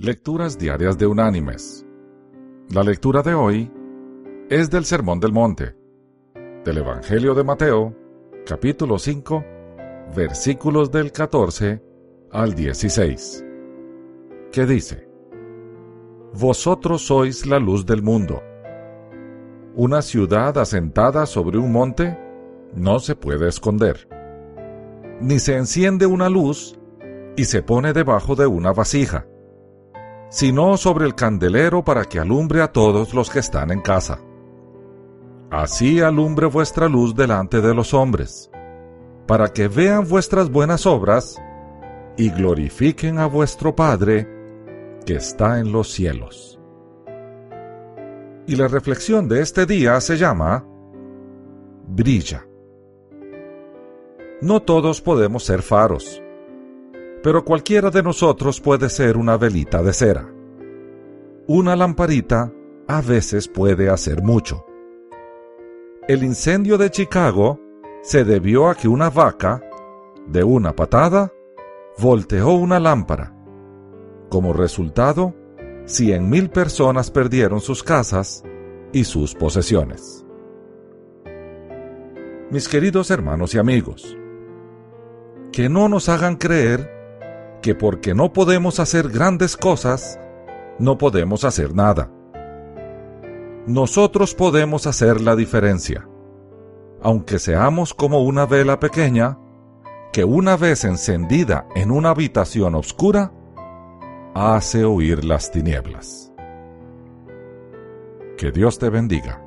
Lecturas Diarias de Unánimes. La lectura de hoy es del Sermón del Monte, del Evangelio de Mateo, capítulo 5, versículos del 14 al 16, que dice, Vosotros sois la luz del mundo. Una ciudad asentada sobre un monte no se puede esconder, ni se enciende una luz y se pone debajo de una vasija sino sobre el candelero para que alumbre a todos los que están en casa. Así alumbre vuestra luz delante de los hombres, para que vean vuestras buenas obras y glorifiquen a vuestro Padre que está en los cielos. Y la reflexión de este día se llama Brilla. No todos podemos ser faros pero cualquiera de nosotros puede ser una velita de cera. Una lamparita a veces puede hacer mucho. El incendio de Chicago se debió a que una vaca, de una patada, volteó una lámpara. Como resultado, cien mil personas perdieron sus casas y sus posesiones. Mis queridos hermanos y amigos, que no nos hagan creer que porque no podemos hacer grandes cosas, no podemos hacer nada. Nosotros podemos hacer la diferencia, aunque seamos como una vela pequeña que una vez encendida en una habitación oscura, hace oír las tinieblas. Que Dios te bendiga.